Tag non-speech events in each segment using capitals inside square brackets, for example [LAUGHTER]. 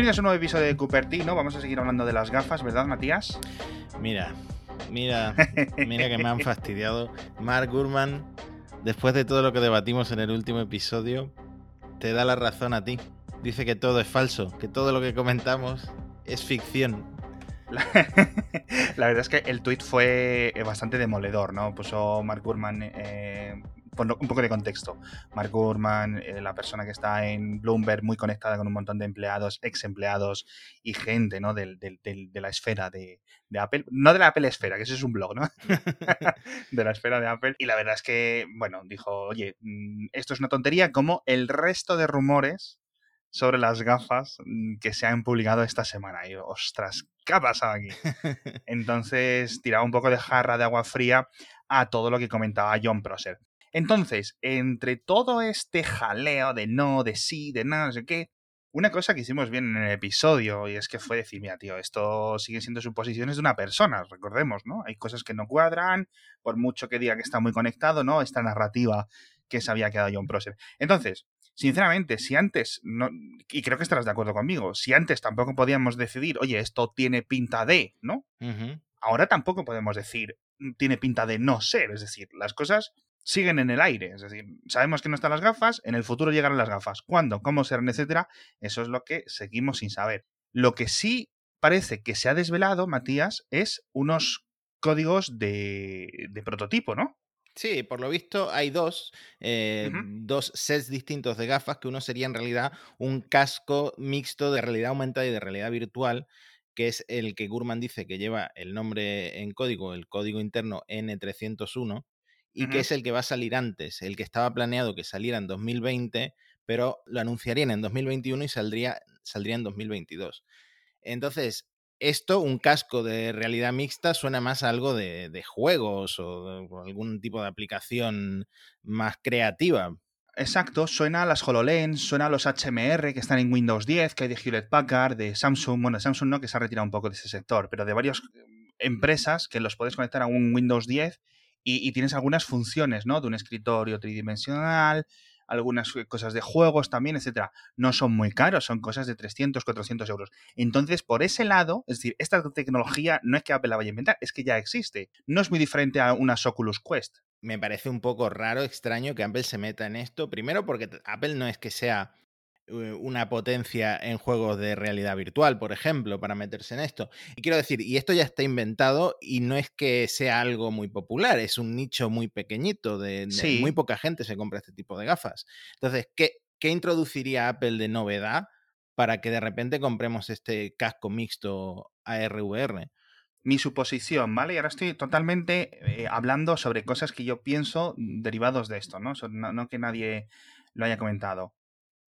Bienvenidos a un nuevo episodio de Cupertino. Vamos a seguir hablando de las gafas, ¿verdad, Matías? Mira, mira, mira que me han [LAUGHS] fastidiado. Mark Gurman, después de todo lo que debatimos en el último episodio, te da la razón a ti. Dice que todo es falso, que todo lo que comentamos es ficción. La, [LAUGHS] la verdad es que el tweet fue bastante demoledor, ¿no? Puso Mark Gurman eh, un poco de contexto. Mark Gurman, eh, la persona que está en Bloomberg, muy conectada con un montón de empleados, ex empleados y gente ¿no? de la esfera de, Apple. No de la Apple Esfera, que ese es un blog, ¿no? [LAUGHS] de la esfera de Apple. Y la verdad es que, bueno, dijo, oye, mm, esto es una tontería, como el resto de rumores sobre las gafas mm, que se han publicado esta semana. Y ostras, ¿qué ha pasado aquí? [LAUGHS] Entonces tiraba un poco de jarra de agua fría a todo lo que comentaba John Prosser. Entonces, entre todo este jaleo de no, de sí, de nada, no sé qué, una cosa que hicimos bien en el episodio y es que fue decir, mira, tío, esto sigue siendo suposiciones de una persona, recordemos, ¿no? Hay cosas que no cuadran, por mucho que diga que está muy conectado, ¿no? Esta narrativa que se había quedado John Prosser. Entonces, sinceramente, si antes, no, y creo que estarás de acuerdo conmigo, si antes tampoco podíamos decidir, oye, esto tiene pinta de, ¿no? Ahora tampoco podemos decir, tiene pinta de no ser, es decir, las cosas siguen en el aire. Es decir, sabemos que no están las gafas, en el futuro llegarán las gafas. ¿Cuándo? ¿Cómo serán? Etcétera. Eso es lo que seguimos sin saber. Lo que sí parece que se ha desvelado, Matías, es unos códigos de, de prototipo, ¿no? Sí, por lo visto hay dos, eh, dos sets distintos de gafas, que uno sería en realidad un casco mixto de realidad aumentada y de realidad virtual, que es el que Gurman dice que lleva el nombre en código, el código interno N301, y que es el que va a salir antes, el que estaba planeado que saliera en 2020, pero lo anunciarían en 2021 y saldría, saldría en 2022. Entonces, esto, un casco de realidad mixta, suena más a algo de, juegos o, algún tipo de aplicación más creativa. Exacto, suena a las HoloLens, suena a los HMR que están en Windows 10, que hay de Hewlett Packard, de Samsung, bueno, Samsung no, que se ha retirado un poco de ese sector, pero de varias empresas que los puedes conectar a un Windows 10 y, tienes algunas funciones, ¿no? De un escritorio tridimensional, algunas cosas de juegos también, etcétera. No son muy caros, son cosas de 300, 400 euros. Entonces, por ese lado, es decir, esta tecnología no es que Apple la vaya a inventar, es que ya existe. No es muy diferente a una Oculus Quest. Me parece un poco raro, extraño que Apple se meta en esto. Primero porque Apple no es que sea una potencia en juegos de realidad virtual, por ejemplo, para meterse en esto. Y quiero decir, y esto ya está inventado y no es que sea algo muy popular, es un nicho muy pequeñito, de, muy poca gente se compra este tipo de gafas. Entonces, ¿qué, ¿qué introduciría Apple de novedad para que de repente compremos este casco mixto ARVR? mi suposición, ¿vale? Y ahora estoy totalmente eh, hablando sobre cosas que yo pienso derivados de esto, ¿no? ¿no? que nadie lo haya comentado.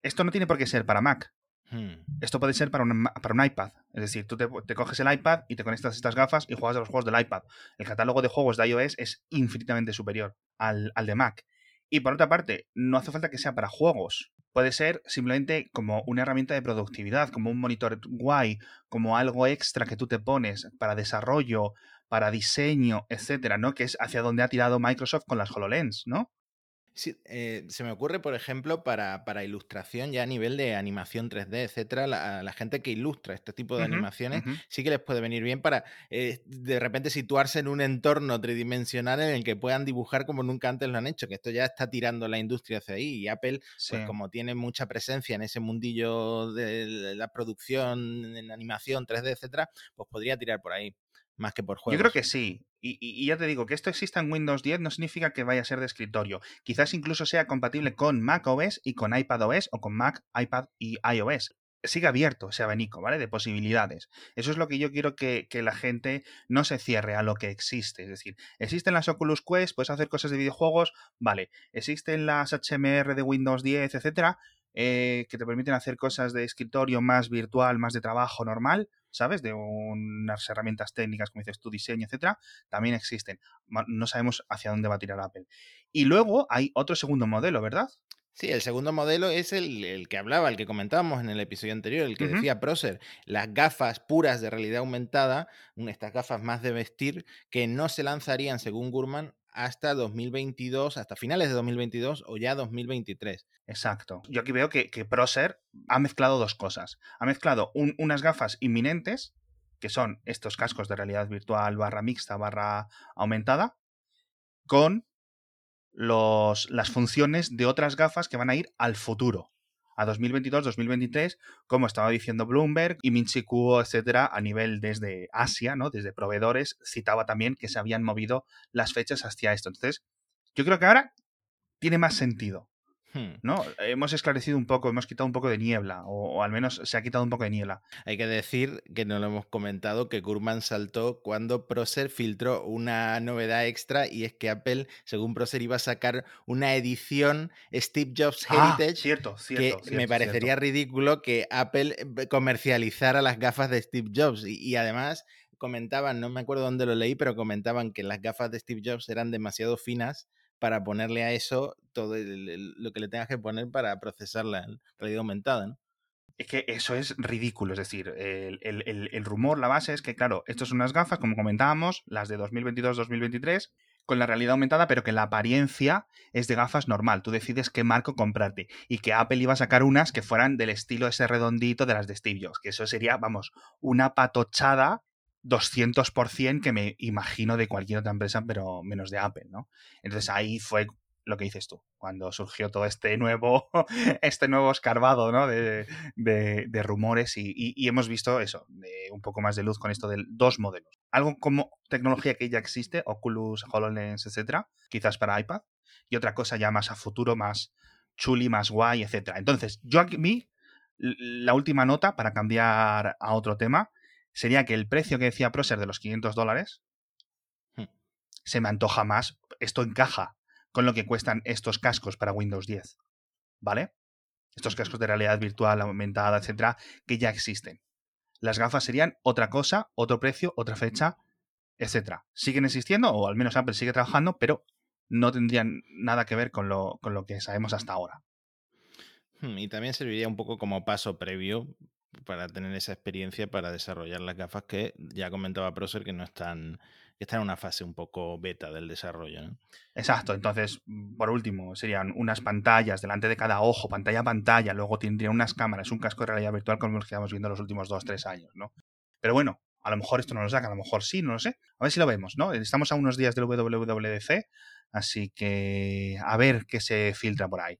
Esto no tiene por qué ser para Mac. Hmm. Esto puede ser para un, para un iPad. Es decir, tú te, coges el iPad y te conectas estas gafas y juegas a los juegos del iPad. El catálogo de juegos de iOS es infinitamente superior al, al de Mac. Y por otra parte, no hace falta que sea para juegos. Puede ser simplemente como una herramienta de productividad, como un monitor guay, como algo extra que tú te pones para desarrollo, para diseño, etcétera, ¿no? Que es hacia donde ha tirado Microsoft con las HoloLens, ¿no? Sí, eh, se me ocurre, por ejemplo, para, para, ilustración ya a nivel de animación 3D, etcétera, la, la gente que ilustra este tipo de animaciones sí que les puede venir bien para eh, de repente situarse en un entorno tridimensional en el que puedan dibujar como nunca antes lo han hecho, que esto ya está tirando la industria hacia ahí y Apple, pues como tiene mucha presencia en ese mundillo de la producción en animación 3D, etcétera, pues podría tirar por ahí más que por juegos. Yo creo que sí. Y, ya te digo, que esto exista en Windows 10 no significa que vaya a ser de escritorio. Quizás incluso sea compatible con Mac OS y con iPad OS o con Mac, iPad y iOS. Sigue abierto ese abanico, ¿vale? De posibilidades. Eso es lo que yo quiero que, que, la gente no se cierre a lo que existe. Es decir, existen las Oculus Quest, puedes hacer cosas de videojuegos, vale. Existen las HMR de Windows 10, etcétera, eh, que te permiten hacer cosas de escritorio más virtual, más de trabajo normal, ¿sabes? De unas herramientas técnicas, como dices tu diseño, etcétera, también existen. No sabemos hacia dónde va a tirar Apple. Y luego hay otro segundo modelo, ¿verdad? Sí, el segundo modelo es el, que hablaba, el que comentábamos en el episodio anterior, el que decía Procer, las gafas puras de realidad aumentada, estas gafas más de vestir, que no se lanzarían, según Gurman, hasta 2022, hasta finales de 2022 o ya 2023. Exacto. Yo aquí veo que, que Procer ha mezclado dos cosas. Ha mezclado unas gafas inminentes, que son estos cascos de realidad virtual barra mixta barra aumentada, con los, las funciones de otras gafas que van a ir al futuro a 2022-2023, como estaba diciendo Bloomberg y Minchi Kuo, etcétera, a nivel desde Asia, ¿no? Desde proveedores, citaba también que se habían movido las fechas hacia esto. Entonces, yo creo que ahora tiene más sentido. Hmm. ¿no? Hemos esclarecido un poco, hemos quitado un poco de niebla, o, al menos se ha quitado un poco de niebla. Hay que decir que no lo hemos comentado, que Gurman saltó cuando Procer filtró una novedad extra y es que Apple, según Procer, iba a sacar una edición Steve Jobs ah, Heritage. cierto, cierto, que me parecería ridículo que Apple eh, comercializara las gafas de Steve Jobs y además comentaban, no me acuerdo dónde lo leí, pero comentaban que las gafas de Steve Jobs eran demasiado finas para ponerle a eso todo lo que le tengas que poner para procesar la realidad aumentada. ¿no? Es que eso es ridículo, es decir, el, rumor, la base es que, claro, esto son unas gafas, como comentábamos, las de 2022-2023, con la realidad aumentada, pero que la apariencia es de gafas normal. Tú decides qué marco comprarte y que Apple iba a sacar unas que fueran del estilo ese redondito de las de Steve Jobs, que eso sería, vamos, una patochada 200% que me imagino de cualquier otra empresa, pero menos de Apple, ¿no? Entonces ahí fue lo que dices tú, cuando surgió todo este nuevo, [LAUGHS] este nuevo escarbado, ¿no? De, de, rumores y, hemos visto eso, de un poco más de luz con esto de dos modelos. Algo como tecnología que ya existe, Oculus, HoloLens, etcétera, quizás para iPad, y otra cosa ya más a futuro, más chuli, más guay, etcétera. Entonces, yo aquí, la última nota para cambiar a otro tema, sería que el precio que decía Proser de los 500 dólares hmm. se me antoja más. Esto encaja con lo que cuestan estos cascos para Windows 10. ¿Vale? Estos cascos de realidad virtual aumentada, etcétera, que ya existen. Las gafas serían otra cosa, otro precio, otra fecha, etcétera. Siguen existiendo, o al menos Apple sigue trabajando, pero no tendrían nada que ver con lo, con lo que sabemos hasta ahora. Hmm, y también serviría un poco como paso previo para tener esa experiencia para desarrollar las gafas que ya comentaba Proser que no están que están en una fase un poco beta del desarrollo. Exacto, entonces, por último, serían unas pantallas delante de cada ojo, pantalla a pantalla, luego tendrían unas cámaras, un casco de realidad virtual como los que estamos viendo los últimos dos, tres años, ¿no? Pero bueno, a lo mejor esto no lo saca, a lo mejor sí, no lo sé. A ver si lo vemos, ¿no? Estamos a unos días del WWDC, así que a ver qué se filtra por ahí.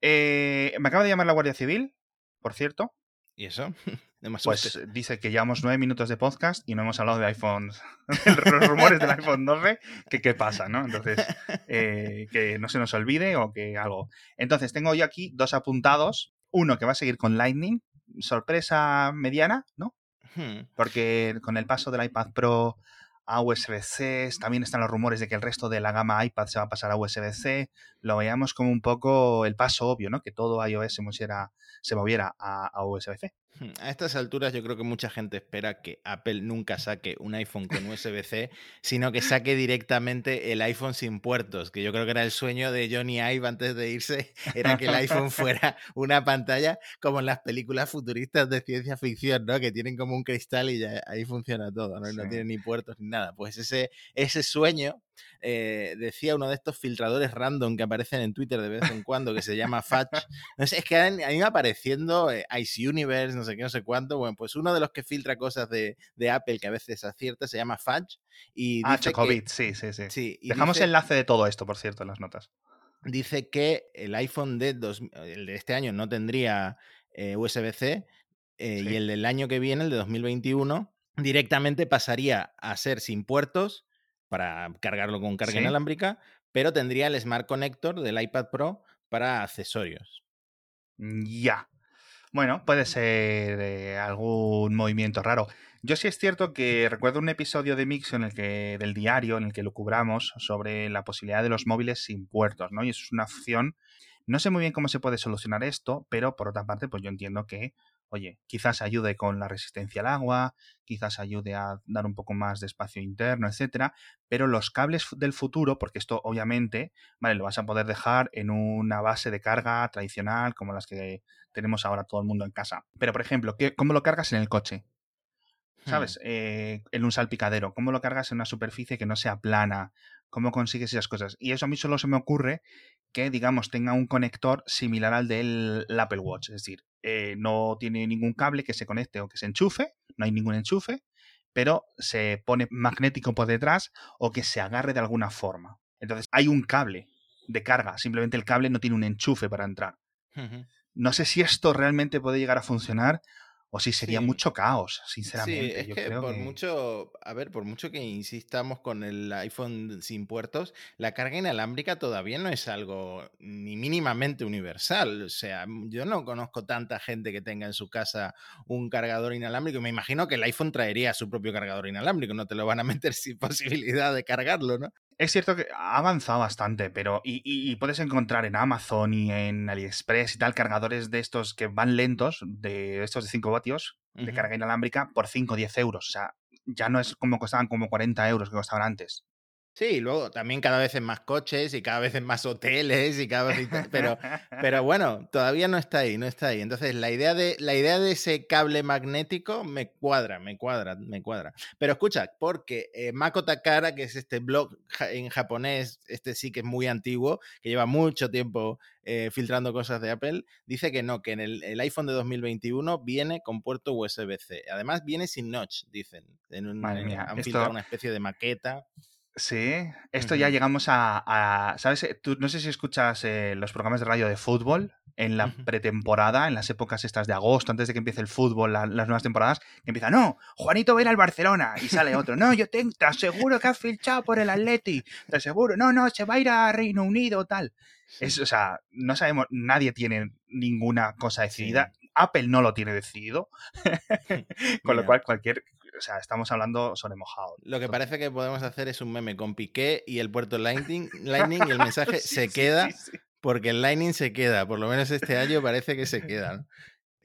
Eh, me acaba de llamar la Guardia Civil, por cierto, ¿Y eso? [LAUGHS] pues dice que llevamos nueve minutos de podcast y no hemos hablado de iPhone, [LAUGHS] los rumores del iPhone 12, que qué pasa, ¿no? Entonces, eh, que no se nos olvide o que algo. Entonces, tengo yo aquí dos apuntados. Uno que va a seguir con Lightning, sorpresa mediana, ¿no? Hmm. Porque con el paso del iPad Pro a USB-C, también están los rumores de que el resto de la gama iPad se va a pasar a USB-C, lo veíamos como un poco el paso obvio, ¿no? Que todo iOS se moviera, se moviera a, a USB-C. Hmm, a estas alturas yo creo que mucha gente espera que Apple nunca saque un iPhone con [LAUGHS] USB-C, sino que saque directamente el iPhone sin puertos, que yo creo que era el sueño de Johnny Ive antes de irse, [LAUGHS] era que el iPhone fuera una pantalla como en las películas futuristas de ciencia ficción, ¿no? Que tienen como un cristal y ya ahí funciona todo, ¿no? No tienen ni puertos ni nada. Pues ese, ese sueño eh, decía uno de estos filtradores random que aparecen en Twitter de vez en cuando, que se llama. No sé, es que han, ido apareciendo eh, Ice Universe, no sé qué, no sé cuánto. Bueno, pues uno de los que filtra cosas de, Apple que a veces acierta se llama Fudge. Y ah, Chocobit, sí, sí, sí. Dejamos el enlace de todo esto, por cierto, en las notas. Dice que el iPhone de, el de este año no tendría eh, USB-C y el del año que viene, el de 2021, directamente pasaría a ser sin puertos para cargarlo con carga inalámbrica, pero tendría el Smart Connector del iPad Pro para accesorios. Mm, ya. Bueno, puede ser eh, algún movimiento raro. Yo sí es cierto que recuerdo un episodio de Mix en el que, del diario en el que lo cubramos sobre la posibilidad de los móviles sin puertos, ¿no? Y eso es una opción. No sé muy bien cómo se puede solucionar esto, pero por otra parte, pues yo entiendo que oye, quizás ayude con la resistencia al agua, quizás ayude a dar un poco más de espacio interno, etcétera, pero los cables del futuro, porque esto obviamente, vale, lo vas a poder dejar en una base de carga tradicional como las que tenemos ahora todo el mundo en casa. Pero, por ejemplo, ¿cómo lo cargas en el coche? ¿Sabes? Hmm. Eh, en un salpicadero. ¿Cómo lo cargas en una superficie que no sea plana? ¿Cómo consigues esas cosas? Y eso a mí solo se me ocurre que, digamos, tenga un conector similar al del Apple Watch. Es decir, eh, no tiene ningún cable que se conecte o que se enchufe, no hay ningún enchufe, pero se pone magnético por detrás o que se agarre de alguna forma. Entonces, hay un cable de carga, simplemente el cable no tiene un enchufe para entrar. No sé si esto realmente puede llegar a funcionar o si sería mucho caos, sinceramente. Sí, es que por mucho, a ver, por mucho que insistamos con el iPhone sin puertos, la carga inalámbrica todavía no es algo ni mínimamente universal. O sea, yo no conozco tanta gente que tenga en su casa un cargador inalámbrico. Me imagino que el iPhone traería su propio cargador inalámbrico, no te lo van a [LAUGHS] meter sin posibilidad de cargarlo, ¿no? Es cierto que ha avanzado bastante, pero y, puedes encontrar en Amazon y en AliExpress y tal cargadores de estos que van lentos, de estos de 5 vatios, de carga inalámbrica, por 5 o 10 euros. O sea, ya no es como costaban como 40 euros que costaban antes. Sí, luego también cada vez en más coches y cada vez en más hoteles y cada vez pero pero [LAUGHS] bueno, todavía no está ahí, no está ahí. Entonces, la idea de la idea de ese cable magnético me cuadra, me cuadra, me cuadra. Pero escucha, porque eh, Mako Takara, que es este blog en japonés, este sí que es muy antiguo, que lleva mucho tiempo eh, filtrando cosas de Apple, dice que no, que en el, iPhone de 2021 viene con puerto USB-C. Además viene sin notch, dicen. En un, han filtrado una especie de maqueta. Sí, esto ya llegamos a, ¿sabes? Eh, Tú, no sé si escuchas eh, los programas de radio de fútbol en la pretemporada, en las épocas estas de agosto, antes de que empiece el fútbol, las nuevas temporadas, que empieza, no, Juanito va a ir al Barcelona, y sale otro, no, yo te, aseguro que ha fichado por el Atleti, te aseguro, no, no, se va a ir a Reino Unido, tal. Es, o sea, no sabemos, nadie tiene ninguna cosa decidida. Apple no lo tiene decidido, [LAUGHS] [LAUGHS] con lo cual cualquier o sea, estamos hablando sobre mojado. Lo que parece que podemos hacer es un meme con Piqué y el puerto Lightning, Lightning y el [LAUGHS] mensaje se queda, porque el Lightning se queda, por lo menos este año parece que se queda.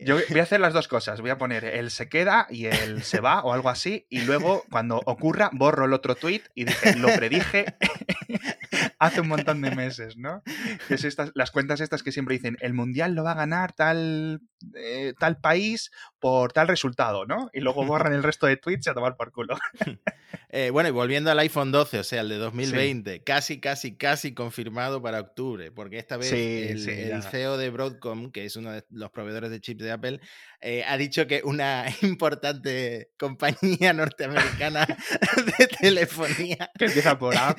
Yo voy a hacer las dos cosas. Voy a poner el se queda y el se va o algo así. Y luego, cuando ocurra, borro el otro tweet y dije, lo predije [LAUGHS] hace un montón de meses, ¿no? Es estas, las cuentas estas que siempre dicen, el mundial lo va a ganar tal, eh, tal país por tal resultado, ¿no? Y luego [LAUGHS] borran el resto de tweets a tomar por culo. [LAUGHS] Eh, bueno, y volviendo al iPhone 12, o sea, el de 2020, casi, casi, casi confirmado para octubre, porque esta vez el, CEO de Broadcom, que es uno de los proveedores de chips de Apple, eh, ha dicho que una [LAUGHS] importante compañía norteamericana de telefonía que empieza por app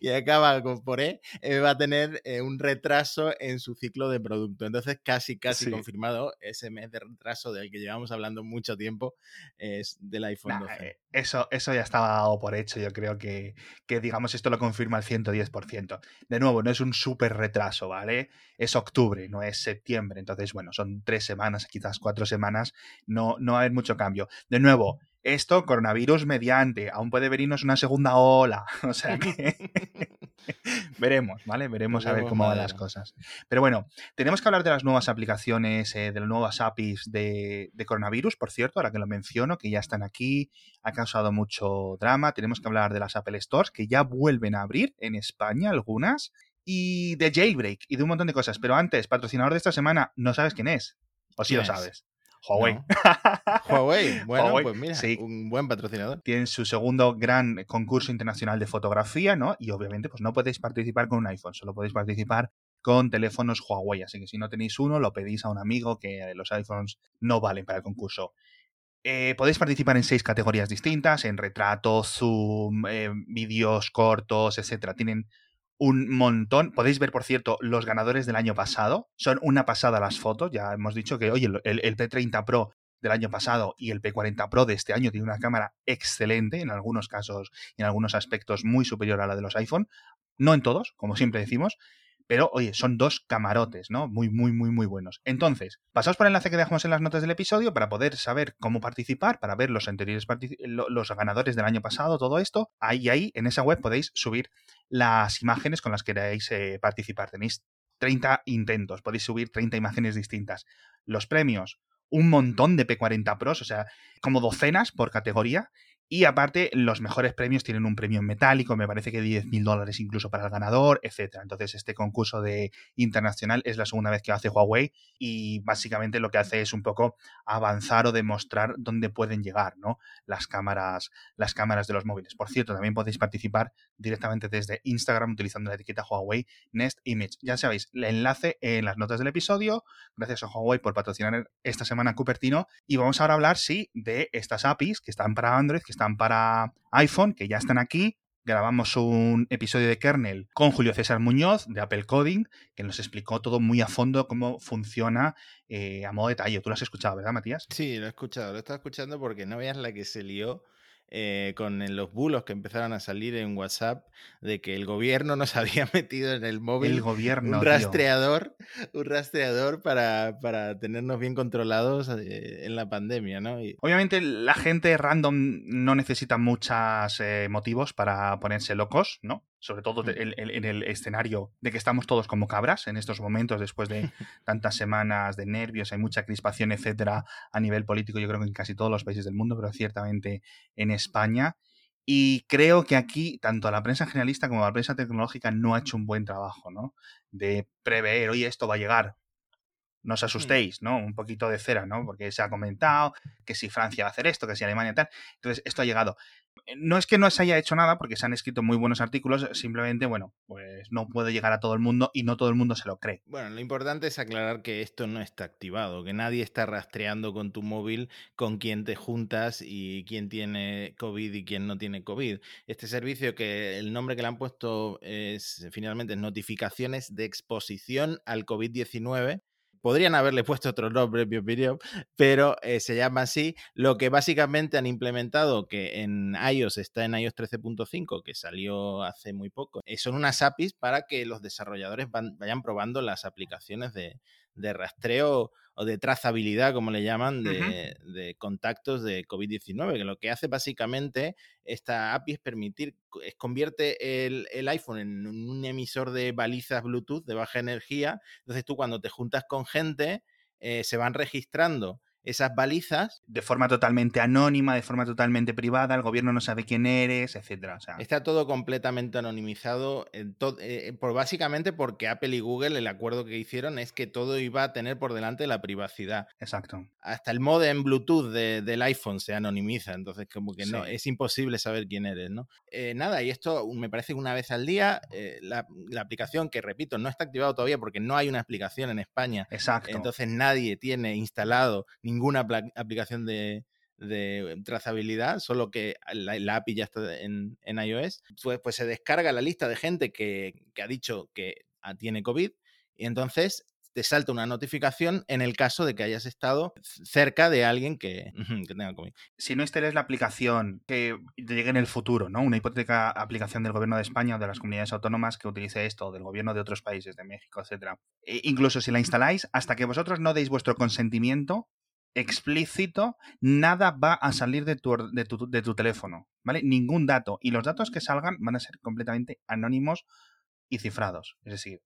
y, acaba con por E, eh, va a tener un retraso en su ciclo de producto. Entonces, casi, casi confirmado ese mes de retraso del que llevamos hablando mucho tiempo es del iPhone 12. Eh, eso, eso ya estaba dado por hecho. Yo creo que, que, digamos, esto lo confirma al 110%. De nuevo, no es un súper retraso, ¿vale? Es octubre, no es septiembre. Entonces, bueno, son tres semanas, quizás cuatro semanas. No, no va a haber mucho cambio. De nuevo, esto, coronavirus mediante, aún puede venirnos una segunda ola. [LAUGHS] O sea que [LAUGHS] [LAUGHS] [LAUGHS] veremos, ¿vale? Veremos a ver cómo van las cosas. Pero bueno, tenemos que hablar de las nuevas aplicaciones, eh, de las nuevas APIs de, coronavirus, por cierto, ahora que lo menciono, que ya están aquí, ha causado mucho drama. Tenemos que hablar de las Apple Stores, que ya vuelven a abrir en España algunas, y de Jailbreak y de un montón de cosas. Pero antes, patrocinador de esta semana, no sabes quién es. O sí lo sabes. Huawei. [LAUGHS] Huawei, bueno, pues mira, un buen patrocinador. Tienen su segundo gran concurso internacional de fotografía, ¿no? Y obviamente, pues no podéis participar con un iPhone, solo podéis participar con teléfonos Huawei. Así que si no tenéis uno, lo pedís a un amigo que los iPhones no valen para el concurso. Eh, podéis participar en seis categorías distintas, en retrato, zoom, eh, vídeos cortos, etcétera. Tienen un montón. Podéis ver, por cierto, los ganadores del año pasado. Son una pasada las fotos. Ya hemos dicho que, oye, el, P30 Pro del año pasado y el P40 Pro de este año tiene una cámara excelente, en algunos casos en algunos aspectos muy superior a la de los iPhone. No en todos, como siempre decimos, pero oye, son dos camarotes, ¿no? Muy, muy, muy, muy buenos. Entonces, pasaos por el enlace que dejamos en las notas del episodio para poder saber cómo participar, para ver los anteriores los ganadores del año pasado, todo esto. Ahí, ahí, en esa web podéis subir las imágenes con las que queráis eh, participar. Tenéis 30 intentos, podéis subir 30 imágenes distintas. Los premios, un montón de P40 Pros, o sea, como docenas por categoría Y aparte, los mejores premios tienen un premio metálico, me parece que 10.000 dólares incluso para el ganador, etc. Entonces, este concurso de internacional es la segunda vez que hace Huawei y básicamente lo que hace es un poco avanzar o demostrar dónde pueden llegar ¿no? las, cámaras, las cámaras de los móviles. Por cierto, también podéis participar directamente desde Instagram utilizando la etiqueta Huawei Nest Image. Ya sabéis, el enlace en las notas del episodio. Gracias a Huawei por patrocinar esta semana Cupertino. Y vamos ahora a hablar, sí, de estas APIs que están para Android, que para iPhone, que ya están aquí. Grabamos un episodio de kernel con Julio César Muñoz de Apple Coding, que nos explicó todo muy a fondo cómo funciona eh, a modo detalle. Tú lo has escuchado, ¿verdad, Matías? Sí, lo he escuchado. Lo he estado escuchando porque no veas la que se lió eh, con los bulos que empezaron a salir en WhatsApp de que el gobierno nos [LAUGHS] había metido en el móvil el gobierno, un rastreador, un rastreador para, para, tenernos bien controlados eh, en la pandemia, ¿no? Obviamente la gente random no necesita muchos eh, motivos para ponerse locos, ¿no? Sobre todo mm. en, el escenario de que estamos todos como cabras en estos momentos, después de [LAUGHS] tantas semanas de nervios, hay mucha crispación, etcétera, a nivel político, yo creo que en casi todos los países del mundo, pero ciertamente en España. Y creo que aquí, tanto la prensa generalista como la prensa tecnológica no ha hecho un buen trabajo, ¿no? De prever, oye, esto va a llegar, no os mm. asustéis, ¿no? Un poquito de cera, ¿no? Porque se ha comentado que si Francia va a hacer esto, que si Alemania tal. Entonces, esto ha llegado. No es que no se haya hecho nada, porque se han escrito muy buenos artículos, simplemente, bueno, pues no puede llegar a todo el mundo y no todo el mundo se lo cree. Bueno, lo importante es aclarar que esto no está activado, que nadie está rastreando con tu móvil con quién te juntas y quién tiene COVID y quién no tiene COVID. Este servicio que el nombre que le han puesto es finalmente notificaciones de exposición al COVID-19 podrían haberle puesto otro nombre, en mi opinión, pero eh, se llama así. Lo que básicamente han implementado, que en iOS está en iOS 13.5, que salió hace muy poco, eh, son unas APIs para que los desarrolladores vayan probando las aplicaciones de, de rastreo o de trazabilidad, como le llaman, de, contactos de COVID-19, que lo que hace básicamente esta API es permitir, es, convierte el, iPhone en un emisor de balizas Bluetooth de baja energía, entonces tú cuando te juntas con gente, eh, se van registrando esas balizas. De forma totalmente anónima, de forma totalmente privada, el gobierno no sabe quién eres, etcétera. Está todo completamente anonimizado, eh, por, básicamente porque Apple y Google, el acuerdo que hicieron es que todo iba a tener por delante la privacidad. Exacto. Hasta el modem Bluetooth del iPhone se anonimiza, entonces como que no, es imposible saber quién eres, ¿no? Eh, nada, y esto me parece que una vez al día, eh, la, la, aplicación, que repito, no está activado todavía porque no hay una explicación en España. Exacto. Entonces nadie tiene instalado ninguna aplicación de, trazabilidad, solo que la, API ya está en, iOS, pues, se descarga la lista de gente que, ha dicho que ah, tiene COVID y entonces te salta una notificación en el caso de que hayas estado cerca de alguien que, tenga COVID. Si no instales la aplicación que llegue en el futuro, ¿no? Una hipotética aplicación del gobierno de España o de las comunidades autónomas que utilice esto, o del gobierno de otros países, de México, etcétera. E incluso si la instaláis, hasta que vosotros no deis vuestro consentimiento, explícito, nada va a salir de tu, de tu, de tu teléfono, ¿vale? Ningún dato. Y los datos que salgan van a ser completamente anónimos y cifrados. Es decir,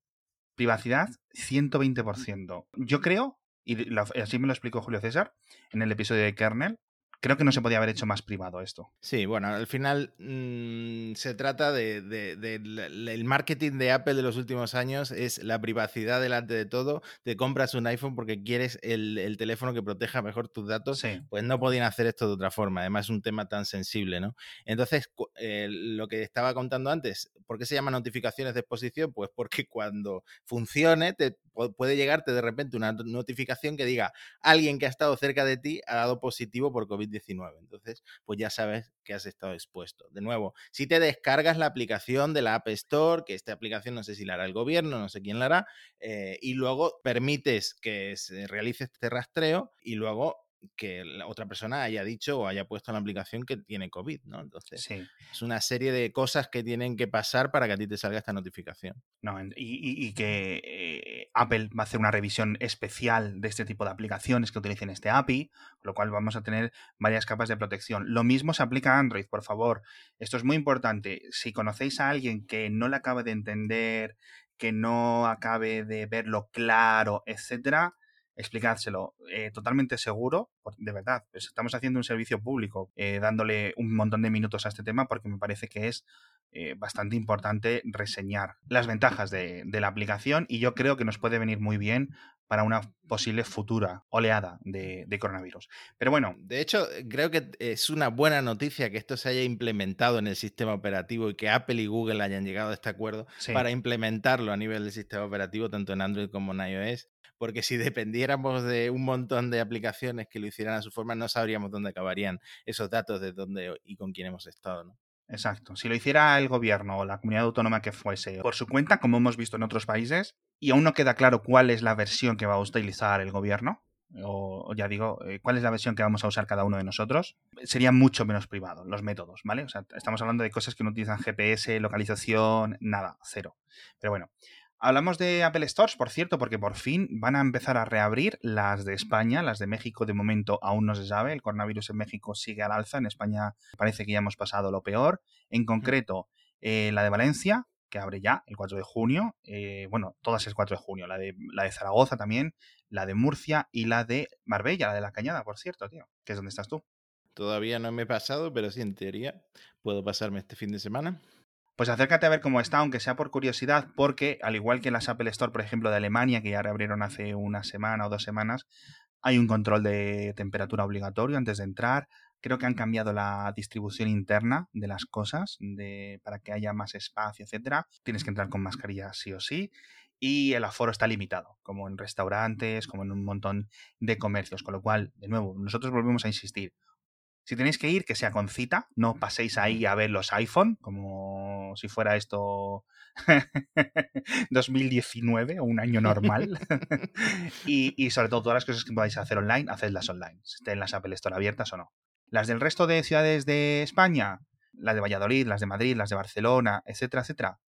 privacidad 120%. Yo creo, y así me lo explicó Julio César en el episodio de Kernel, creo que no se podía haber hecho más privado esto. Sí, bueno, al final mm, se trata de, el marketing de Apple de los últimos años es la privacidad delante de todo. Te compras un iPhone porque quieres el, teléfono que proteja mejor tus datos. Pues no podían hacer esto de otra forma. Además es un tema tan sensible, ¿no? Entonces, eh, lo que estaba contando antes, ¿por qué se llama notificaciones de exposición? Pues porque cuando funcione te puede llegarte de repente una notificación que diga alguien que ha estado cerca de ti ha dado positivo por COVID-19 entonces, pues ya sabes que has estado expuesto. De nuevo, si te descargas la aplicación de la App Store, que esta aplicación no sé si la hará el gobierno, no sé quién la hará, eh, y luego permites que se realice este rastreo y luego que la otra persona haya dicho o haya puesto en la aplicación que tiene COVID, ¿no? Entonces, es una serie de cosas que tienen que pasar para que a ti te salga esta notificación. No, y, que eh, Apple va a hacer una revisión especial de este tipo de aplicaciones que utilicen este API, con lo cual vamos a tener varias capas de protección. Lo mismo se aplica a Android, por favor. Esto es muy importante. Si conocéis a alguien que no le acabe de entender, que no acabe de verlo claro, etcétera, explicádselo eh, totalmente seguro, de verdad, pues estamos haciendo un servicio público eh, dándole un montón de minutos a este tema porque me parece que es eh, bastante importante reseñar las ventajas de, la aplicación y yo creo que nos puede venir muy bien para una posible futura oleada de, coronavirus. Pero bueno. De hecho, creo que es una buena noticia que esto se haya implementado en el sistema operativo y que Apple y Google hayan llegado a este acuerdo para implementarlo a nivel del sistema operativo, tanto en Android como en iOS. Porque si dependiéramos de un montón de aplicaciones que lo hicieran a su forma, no sabríamos dónde acabarían esos datos de dónde y con quién hemos estado. ¿no? Exacto. Si lo hiciera el gobierno o la comunidad autónoma que fuese por su cuenta, como hemos visto en otros países, y aún no queda claro cuál es la versión que va a utilizar el gobierno, o, ya digo, eh, cuál es la versión que vamos a usar cada uno de nosotros, sería mucho menos privado los métodos, ¿vale? O sea, estamos hablando de cosas que no utilizan GPS, localización, nada, cero. Pero bueno, Hablamos de Apple Stores, por cierto, porque por fin van a empezar a reabrir las de España, las de México de momento aún no se sabe, el coronavirus en México sigue al alza, en España parece que ya hemos pasado lo peor, en concreto eh, la de Valencia, que abre ya el 4 de junio, eh, bueno, todas el 4 de junio, la de, la de Zaragoza también, la de Murcia y la de Marbella, la de la Cañada, por cierto, tío, que es donde estás tú. Todavía no me he pasado, pero sí, en teoría puedo pasarme este fin de semana. Pues acércate a ver cómo está, aunque sea por curiosidad, porque al igual que las Apple Store, por ejemplo, de Alemania, que ya reabrieron hace una semana o dos semanas, hay un control de temperatura obligatorio antes de entrar. Creo que han cambiado la distribución interna de las cosas de, para que haya más espacio, etcétera. Tienes que entrar con mascarilla sí o sí. Y el aforo está limitado, como en restaurantes, como en un montón de comercios. Con lo cual, de nuevo, nosotros volvemos a insistir. Si tenéis que ir, que sea con cita, no paséis ahí a ver los iPhone, como si fuera esto [LAUGHS] 2019 o un año normal. [LAUGHS] y, sobre todo todas las cosas que podáis hacer online, hacedlas online, estén las Apple Store abiertas o no. Las del resto de ciudades de España, las de Valladolid, las de Madrid, las de Barcelona, etcétera, etcétera,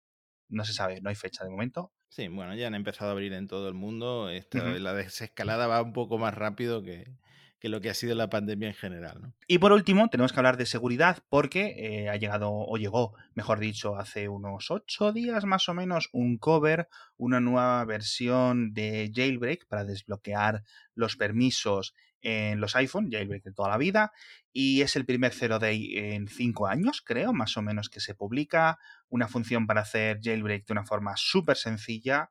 no se sabe, no hay fecha de momento. Sí, bueno, ya han empezado a abrir en todo el mundo. La desescalada va un poco más rápido que, que lo que ha sido la pandemia en general. Y por último, tenemos que hablar de seguridad porque eh, ha llegado, o llegó, mejor dicho, hace unos ocho días más o menos, un cover, una nueva versión de Jailbreak para desbloquear los permisos en los iPhone, Jailbreak de toda la vida, y es el primer Zero Day en cinco años, creo, más o menos que se publica, una función para hacer Jailbreak de una forma súper sencilla,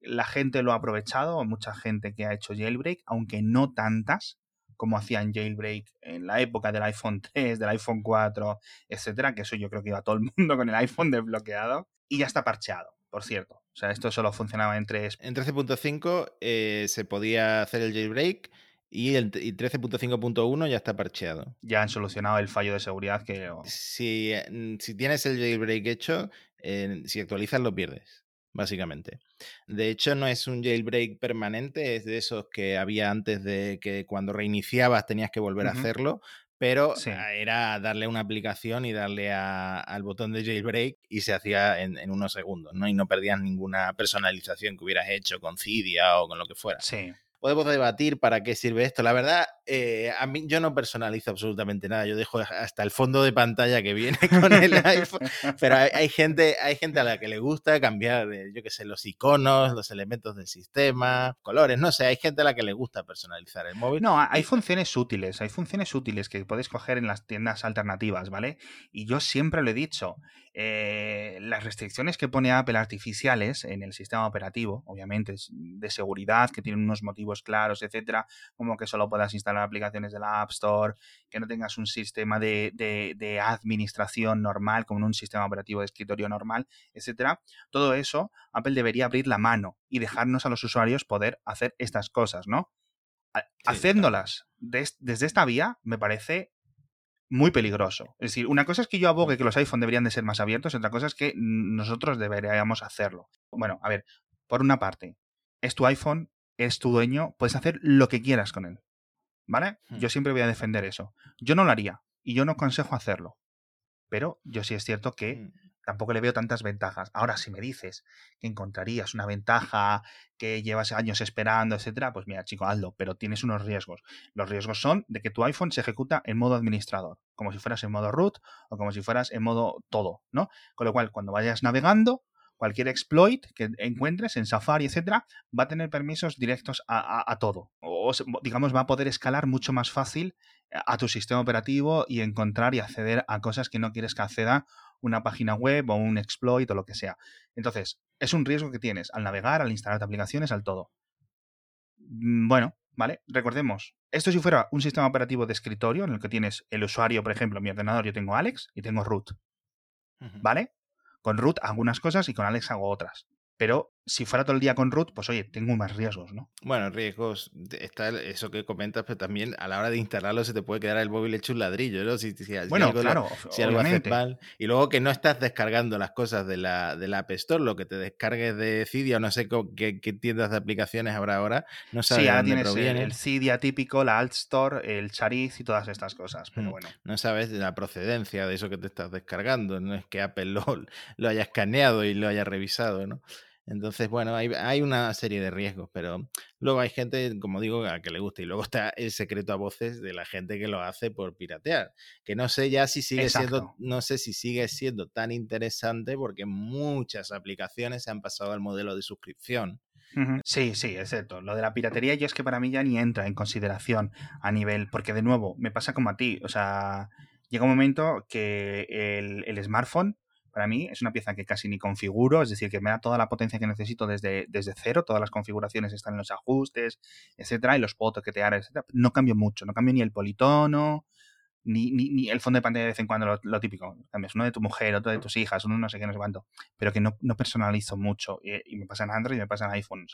la gente lo ha aprovechado, mucha gente que ha hecho jailbreak, aunque no tantas, como hacían jailbreak en la época del iPhone 3, del iPhone 4, etcétera, que eso yo creo que iba todo el mundo con el iPhone desbloqueado y ya está parcheado, por cierto. O sea, esto solo funcionaba en 3. En 13.5 eh, se podía hacer el jailbreak y el 13.5.1 ya está parcheado. Ya han solucionado el fallo de seguridad que... Si, eh, si tienes el jailbreak hecho, eh, si actualizas lo pierdes básicamente. De hecho, no es un jailbreak permanente, es de esos que había antes de que cuando reiniciabas tenías que volver a hacerlo, pero era darle una aplicación y darle al botón de jailbreak y se hacía en, unos segundos, ¿no? Y no perdías ninguna personalización que hubieras hecho con Cydia o con lo que fuera. Sí podemos debatir para qué sirve esto. La verdad, eh, a mí yo no personalizo absolutamente nada. Yo dejo hasta el fondo de pantalla que viene [LAUGHS] con el iPhone. Pero hay, gente, hay gente a la que le gusta cambiar, yo qué sé, los iconos, los elementos del sistema, colores, no sé. Hay gente a la que le gusta personalizar el móvil. No, hay funciones útiles, hay funciones útiles que puedes coger en las tiendas alternativas, ¿vale? Y yo siempre lo he dicho. Eh, las restricciones que pone Apple artificiales en el sistema operativo, obviamente de seguridad, que tienen unos motivos claros, etcétera, como que solo puedas instalar aplicaciones de la App Store, que no tengas un sistema de, de administración normal, como un sistema operativo de escritorio normal, etcétera. Todo eso, Apple debería abrir la mano y dejarnos a los usuarios poder hacer estas cosas, ¿no? Haciéndolas desde esta vía me parece muy peligroso. Es decir, una cosa es que yo abogue que los iPhone deberían de ser más abiertos, otra cosa es que nosotros deberíamos hacerlo. Bueno, a ver, por una parte, es tu iPhone, es tu dueño, puedes hacer lo que quieras con él. ¿Vale? Hmm. Yo siempre voy a defender eso. Yo no lo haría y yo no aconsejo hacerlo. Pero yo sí es cierto que hmm tampoco le veo tantas ventajas. Ahora, si me dices que encontrarías una ventaja que llevas años esperando, etcétera, pues mira, chico, hazlo, pero tienes unos riesgos. Los riesgos son de que tu iPhone se ejecuta en modo administrador, como si fueras en modo root o como si fueras en modo todo, ¿no? Con lo cual, cuando vayas navegando, cualquier exploit que encuentres en Safari, etcétera, va a tener permisos directos a, todo. O, digamos, va a poder escalar mucho más fácil a tu sistema operativo y encontrar y acceder a cosas que no quieres que acceda una página web o un exploit o lo que sea. Entonces, es un riesgo que tienes al navegar, al instalar aplicaciones, al todo. Mm, bueno, ¿vale? Recordemos, esto si fuera un sistema operativo de escritorio en el que tienes el usuario, por ejemplo, en mi ordenador yo tengo Alex y tengo root, ¿vale? Con root hago algunas cosas y con Alex hago otras. Pero si fuera todo el día con root, pues oye, tengo más riesgos, ¿no? Bueno, riesgos, está eso que comentas, pero también a la hora de instalarlo se te puede quedar el móvil hecho un ladrillo, ¿no? Si, bueno, algo, claro, si algo hace mal. Y luego que no estás descargando las cosas de la, de la App Store, lo que te descargues de Cydia o no sé qué, qué, tiendas de aplicaciones habrá ahora, no sabes sí, ahora tienes el, Cydia típico, la Alt Store, el Chariz y todas estas cosas, pero mm, bueno. No sabes la procedencia de eso que te estás descargando, no es que Apple [LAUGHS] lo, lo haya escaneado y lo haya revisado, ¿no? Entonces, bueno, hay, una serie de riesgos, pero luego hay gente, como digo, a que le gusta. Y luego está el secreto a voces de la gente que lo hace por piratear. Que no sé ya si sigue siendo, no sé si sigue siendo tan interesante porque muchas aplicaciones se han pasado al modelo de suscripción. Sí, sí, es cierto. Lo de la piratería yo es que para mí ya ni entra en consideración a nivel, porque de nuevo, me pasa como a ti. O sea, llega un momento que el smartphone para mí es una pieza que casi ni configuro, es decir, que me da toda la potencia que necesito desde, desde cero, todas las configuraciones están en los ajustes, etcétera, y los puedo toquetear, etcétera. No cambio mucho, no cambio ni el politono, ni, ni, el fondo de pantalla de vez en cuando, lo, típico. Cambias uno de tu mujer, otro de tus hijas, uno no sé qué, no sé cuánto. Pero que no, no personalizo mucho. Y, me pasa en Android y me pasa en iPhone.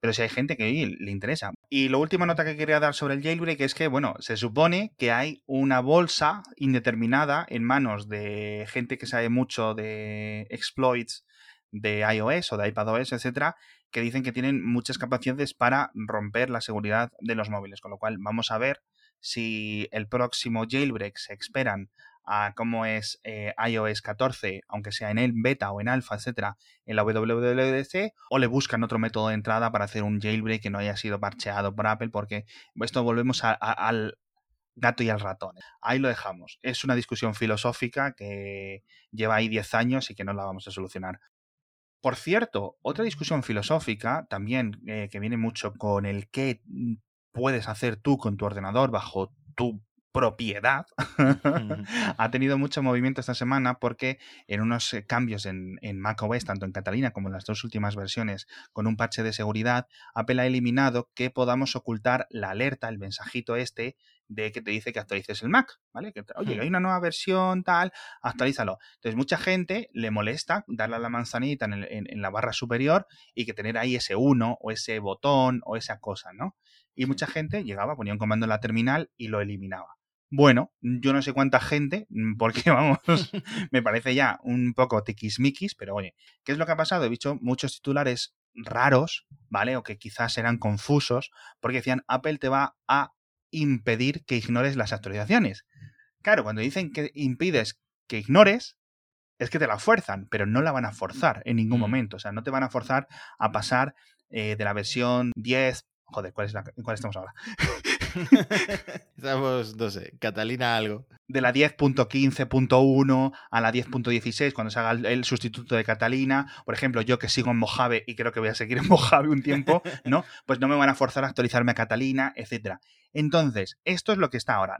pero si hay gente que le interesa. Y la última nota que quería dar sobre el jailbreak es que, bueno, se supone que hay una bolsa indeterminada en manos de gente que sabe mucho de exploits de iOS o de iPadOS, etcétera, que dicen que tienen muchas capacidades para romper la seguridad de los móviles. Con lo cual, vamos a ver si el próximo jailbreak se esperan a cómo es eh, iOS 14, aunque sea en el beta o en alfa, etcétera, en la WWDC, o le buscan otro método de entrada para hacer un jailbreak que no haya sido parcheado por Apple, porque esto volvemos al gato y al ratón. Ahí lo dejamos. Es una discusión filosófica que lleva ahí 10 años y que no la vamos a solucionar. Por cierto, otra discusión filosófica también eh, que viene mucho con el qué puedes hacer tú con tu ordenador bajo tu propiedad [LAUGHS] ha tenido mucho movimiento esta semana porque en unos eh, cambios en, en macOS, tanto en Catalina como en las dos últimas versiones, con un parche de seguridad, Apple ha eliminado que podamos ocultar la alerta, el mensajito este de que te dice que actualices el Mac, ¿vale? Que, oye, hay una nueva versión, tal, actualízalo. Entonces, mucha gente le molesta darle a la manzanita en, en la barra superior y que tener ahí ese 1 o ese botón o esa cosa, ¿no? Y mucha gente llegaba, ponía un comando en la terminal y lo eliminaba. Bueno, yo no sé cuánta gente, mm, porque [LAUGHS] vamos, [LAUGHS] me parece ya un poco tiquismiquis, pero oye, ¿qué es lo que ha pasado? He visto muchos titulares raros, ¿vale? O que quizás eran confusos, porque decían, Apple te va a impedir que ignores las actualizaciones. Claro, cuando dicen que impides que ignores, es que te la fuerzan, pero no la van a forzar en ningún mm. momento. O sea, no te van a forzar a pasar eh, de la versión 10 Joder, ¿cuál, es la, ¿cuál estamos ahora? [LAUGHS] estamos, no sé, Catalina algo. De la 10.15.1 a la 10.16, cuando se haga el, sustituto de Catalina. Por ejemplo, yo que sigo en Mojave y creo que voy a seguir en Mojave un tiempo, ¿no? Pues no me van a forzar a actualizarme a Catalina, etc. Entonces, esto es lo que está ahora.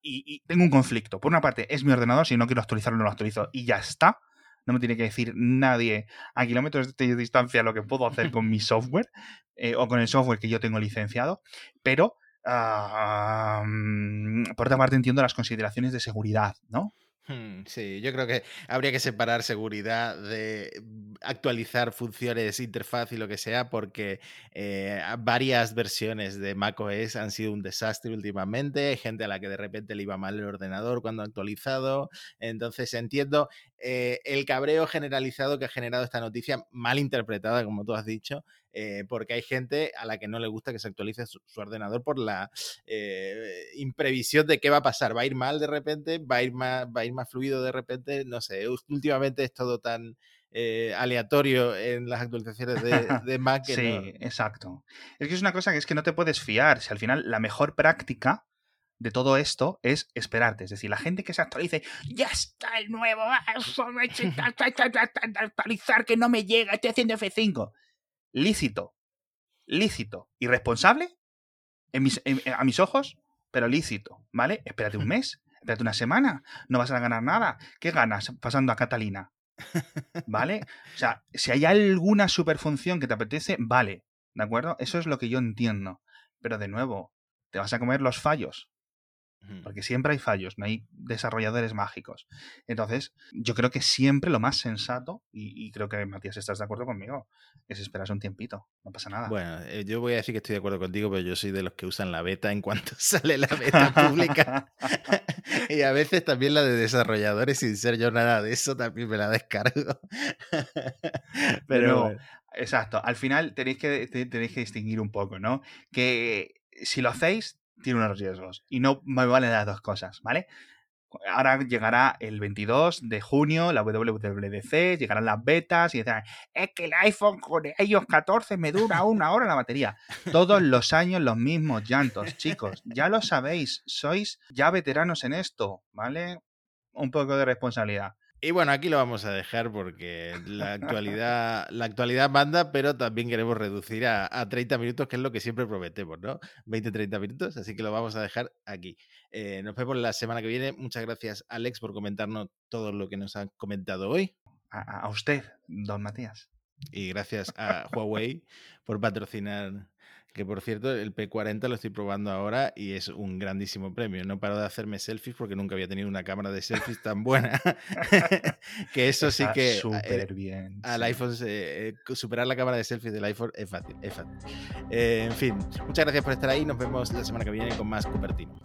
y, y tengo un conflicto. Por una parte, es mi ordenador, si no quiero actualizarlo, no lo actualizo y ya está no me tiene que decir nadie a kilómetros de distancia lo que puedo hacer [LAUGHS] con mi software eh, o con el software que yo tengo licenciado, pero ah, mm, por otra parte entiendo las consideraciones de seguridad, ¿no? Hmm, sí, yo creo que habría que separar seguridad de actualizar funciones, interfaz y lo que sea, porque eh, varias versiones de macOS han sido un desastre últimamente. Hay gente a la que de repente le iba mal el ordenador cuando ha actualizado. Entonces entiendo eh, el cabreo generalizado que ha generado esta noticia, mal interpretada, como tú has dicho, eh, porque hay gente a la que no le gusta que se actualice su, ordenador por la eh, imprevisión de qué va a pasar. ¿Va a ir mal de repente? ¿Va a ir más, va a ir más fluido de repente? No sé, últimamente es todo tan... Eh, aleatorio en las actualizaciones de, [LAUGHS] de Mac. sí, exacto. Es que es una cosa que es que no te puedes fiar. Si al final la mejor práctica de todo esto es esperarte. Es decir, la gente que se actualice, ya está el nuevo, actualizar que no me llega, estoy haciendo F5. Lícito, lícito, irresponsable, en mis, a mis ojos, pero lícito, ¿vale? Espérate un [LAUGHS] mes, espérate una semana, no vas a ganar nada. ¿Qué ganas pasando a Catalina? ¿Vale? [LAUGHS] O sea, si hay alguna superfunción que te apetece, vale, ¿de acuerdo? Eso es lo que yo entiendo. Pero de nuevo, te vas a comer los fallos. Porque siempre hay fallos, no hay desarrolladores mágicos. Entonces, yo creo que siempre lo más sensato, y, creo que Matías estás de acuerdo conmigo, es esperar un tiempito, no pasa nada. Bueno, eh, yo voy a decir que estoy de acuerdo contigo, pero yo soy de los que usan la beta en cuanto [LAUGHS] sale la beta pública. [LAUGHS] y a veces también la de desarrolladores, sin ser yo nada de eso, también me la descargo. [LAUGHS] pero, exacto, al final tenéis que, tenéis que distinguir un poco, ¿no? Que si lo hacéis, tiene unos riesgos. Y no me valen las dos cosas, ¿vale? Ahora llegará el 22 de junio la WWDC, llegarán las betas y dirán, es que el iPhone con ellos 14 me dura una hora la batería. Todos los años los mismos llantos, chicos, ya lo sabéis, sois ya veteranos en esto, ¿vale? Un poco de responsabilidad. Y bueno, aquí lo vamos a dejar porque la actualidad, la actualidad manda, pero también queremos reducir a, 30 minutos, que es lo que siempre prometemos, ¿no? 20-30 minutos, así que lo vamos a dejar aquí. Eh, nos vemos la semana que viene. Muchas gracias, Alex, por comentarnos todo lo que nos han comentado hoy. a usted, don Matías. Y gracias a Huawei por patrocinar que por cierto, el P40 lo estoy probando ahora y es un grandísimo premio. No paro de hacerme selfies porque nunca había tenido una cámara de selfies tan buena. [LAUGHS] que eso sí que. Eh, Súper bien. Al iPhone, eh, superar la cámara de selfies del iPhone es fácil. Es fácil. Eh, en fin, muchas gracias por estar ahí. Nos vemos la semana que viene con más Cupertino.